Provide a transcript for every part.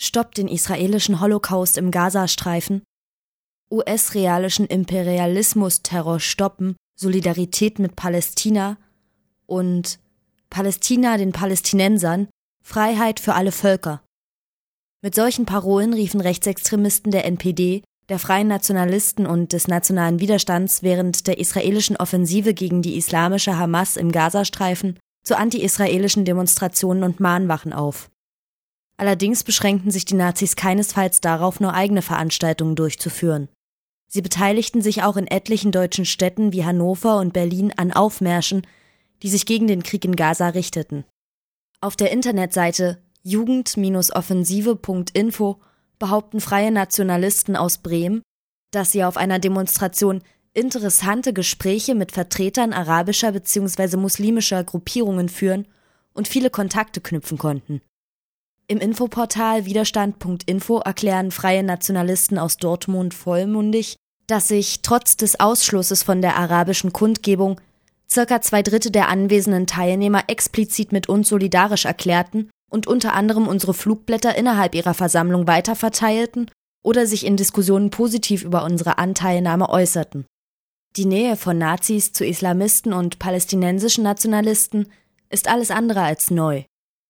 Stoppt den israelischen Holocaust im Gazastreifen. US-realischen Imperialismus-Terror stoppen. Solidarität mit Palästina. Und Palästina den Palästinensern. Freiheit für alle Völker. Mit solchen Parolen riefen Rechtsextremisten der NPD, der Freien Nationalisten und des nationalen Widerstands während der israelischen Offensive gegen die islamische Hamas im Gazastreifen zu anti-israelischen Demonstrationen und Mahnwachen auf. Allerdings beschränkten sich die Nazis keinesfalls darauf, nur eigene Veranstaltungen durchzuführen. Sie beteiligten sich auch in etlichen deutschen Städten wie Hannover und Berlin an Aufmärschen, die sich gegen den Krieg in Gaza richteten. Auf der Internetseite jugend-offensive.info behaupten freie Nationalisten aus Bremen, dass sie auf einer Demonstration interessante Gespräche mit Vertretern arabischer bzw. muslimischer Gruppierungen führen und viele Kontakte knüpfen konnten. Im Infoportal widerstand.info erklären freie Nationalisten aus Dortmund vollmundig, dass sich trotz des Ausschlusses von der arabischen Kundgebung circa zwei Drittel der anwesenden Teilnehmer explizit mit uns solidarisch erklärten und unter anderem unsere Flugblätter innerhalb ihrer Versammlung weiterverteilten oder sich in Diskussionen positiv über unsere Anteilnahme äußerten. Die Nähe von Nazis zu Islamisten und palästinensischen Nationalisten ist alles andere als neu.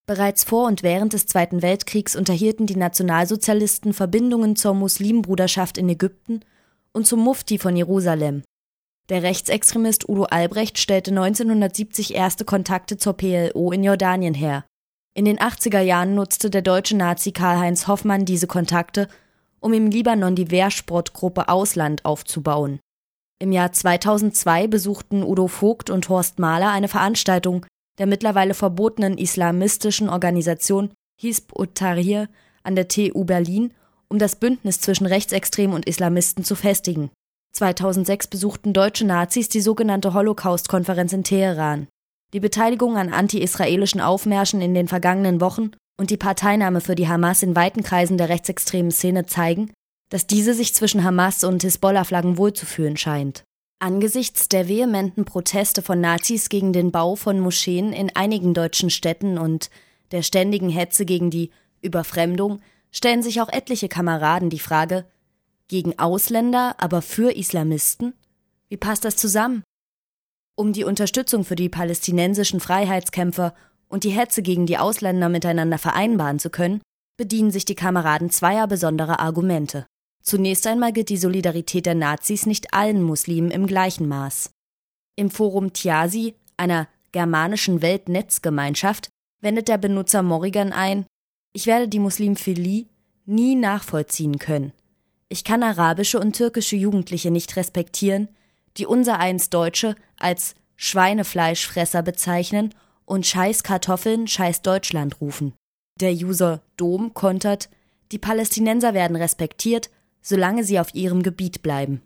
Bereits vor und während des Zweiten Weltkriegs unterhielten die Nationalsozialisten Verbindungen zur Muslimbruderschaft in Ägypten und zum Mufti von Jerusalem. Der Rechtsextremist Udo Albrecht stellte 1970 erste Kontakte zur PLO in Jordanien her. In den 80er Jahren nutzte der deutsche Nazi Karl-Heinz Hoffmann diese Kontakte, um im Libanon die Wehrsportgruppe Ausland aufzubauen. Im Jahr 2002 besuchten Udo Vogt und Horst Mahler eine Veranstaltung der mittlerweile verbotenen islamistischen Organisation Hizb ut-Tahrir an der TU Berlin, um das Bündnis zwischen Rechtsextremen und Islamisten zu festigen. 2006 besuchten deutsche Nazis die sogenannte Holocaust-Konferenz in Teheran. Die Beteiligung an anti-israelischen Aufmärschen in den vergangenen Wochen und die Parteinahme für die Hamas in weiten Kreisen der rechtsextremen Szene zeigen, dass diese sich zwischen Hamas und Hisbollah-Flaggen wohlzufühlen scheint. Angesichts der vehementen Proteste von Nazis gegen den Bau von Moscheen in einigen deutschen Städten und der ständigen Hetze gegen die Überfremdung stellen sich auch etliche Kameraden die Frage, gegen Ausländer, aber für Islamisten? Wie passt das zusammen? Um die Unterstützung für die palästinensischen Freiheitskämpfer und die Hetze gegen die Ausländer miteinander vereinbaren zu können, bedienen sich die Kameraden zweier besonderer Argumente. Zunächst einmal gilt die Solidarität der Nazis nicht allen Muslimen im gleichen Maß. Im Forum Tiasi, einer germanischen Weltnetzgemeinschaft, wendet der Benutzer Morrigan ein, ich werde die Muslimphilie nie nachvollziehen können. Ich kann arabische und türkische Jugendliche nicht respektieren, die unsereins Deutsche als Schweinefleischfresser bezeichnen und Scheiß Kartoffeln, Scheiß Deutschland rufen. Der User Dom kontert, die Palästinenser werden respektiert, solange sie auf ihrem Gebiet bleiben.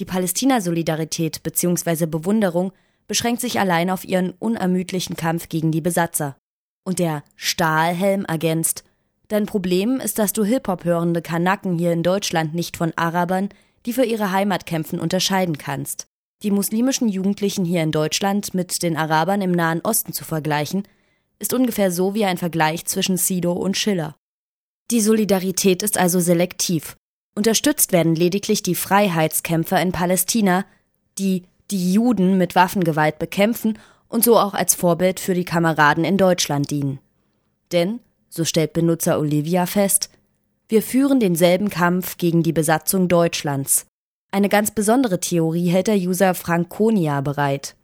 Die Palästina-Solidarität bzw. Bewunderung beschränkt sich allein auf ihren unermüdlichen Kampf gegen die Besatzer. Und der Stahlhelm ergänzt, Dein Problem ist, dass du Hip-Hop hörende Kanaken hier in Deutschland nicht von Arabern, die für ihre Heimat kämpfen, unterscheiden kannst. Die muslimischen Jugendlichen hier in Deutschland mit den Arabern im Nahen Osten zu vergleichen, ist ungefähr so wie ein Vergleich zwischen Sido und Schiller. Die Solidarität ist also selektiv. Unterstützt werden lediglich die Freiheitskämpfer in Palästina, die die Juden mit Waffengewalt bekämpfen und so auch als Vorbild für die Kameraden in Deutschland dienen. Denn, so stellt Benutzer Olivia fest, wir führen denselben Kampf gegen die Besatzung Deutschlands. Eine ganz besondere Theorie hält der User Franconia bereit.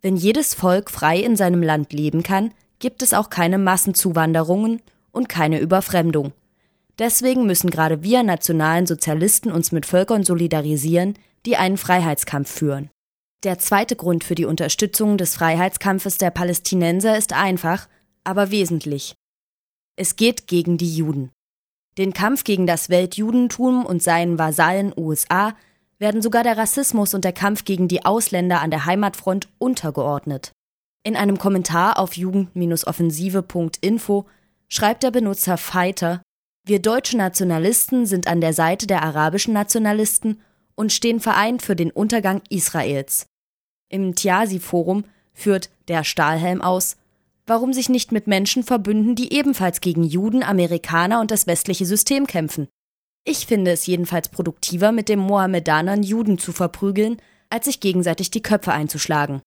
Wenn jedes Volk frei in seinem Land leben kann, gibt es auch keine Massenzuwanderungen und keine Überfremdung. Deswegen müssen gerade wir nationalen Sozialisten uns mit Völkern solidarisieren, die einen Freiheitskampf führen. Der zweite Grund für die Unterstützung des Freiheitskampfes der Palästinenser ist einfach, aber wesentlich. Es geht gegen die Juden. Den Kampf gegen das Weltjudentum und seinen Vasallen USA werden sogar der Rassismus und der Kampf gegen die Ausländer an der Heimatfront untergeordnet. In einem Kommentar auf jugend-offensive.info schreibt der Benutzer Fighter, wir deutsche Nationalisten sind an der Seite der arabischen Nationalisten und stehen vereint für den Untergang Israels. Im Tiasi-Forum führt der Stahlhelm aus, warum sich nicht mit Menschen verbünden, die ebenfalls gegen Juden, Amerikaner und das westliche System kämpfen. Ich finde es jedenfalls produktiver, mit den Mohammedanern Juden zu verprügeln, als sich gegenseitig die Köpfe einzuschlagen.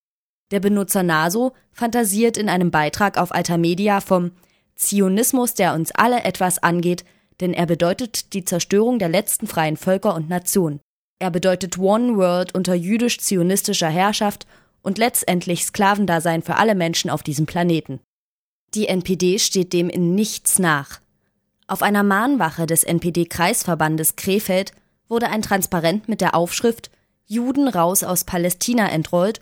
Der Benutzer Naso fantasiert in einem Beitrag auf Altermedia vom Zionismus, der uns alle etwas angeht, denn er bedeutet die Zerstörung der letzten freien Völker und Nationen. Er bedeutet One World unter jüdisch-zionistischer Herrschaft und letztendlich Sklavendasein für alle Menschen auf diesem Planeten. Die NPD steht dem in nichts nach. Auf einer Mahnwache des NPD-Kreisverbandes Krefeld wurde ein Transparent mit der Aufschrift Juden raus aus Palästina entrollt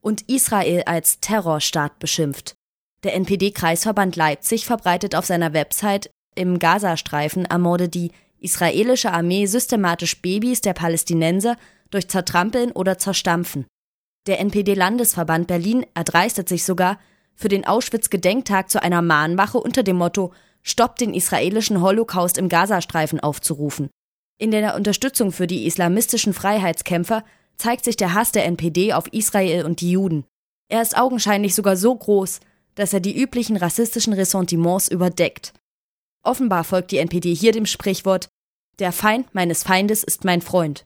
und Israel als Terrorstaat beschimpft. Der NPD-Kreisverband Leipzig verbreitet auf seiner Website im Gazastreifen ermorde die israelische Armee systematisch Babys der Palästinenser durch Zertrampeln oder Zerstampfen. Der NPD-Landesverband Berlin erdreistet sich sogar, für den Auschwitz-Gedenktag zu einer Mahnwache unter dem Motto Stoppt den israelischen Holocaust im Gazastreifen aufzurufen. In der Unterstützung für die islamistischen Freiheitskämpfer zeigt sich der Hass der NPD auf Israel und die Juden. Er ist augenscheinlich sogar so groß, dass er die üblichen rassistischen Ressentiments überdeckt. Offenbar folgt die NPD hier dem Sprichwort Der Feind meines Feindes ist mein Freund.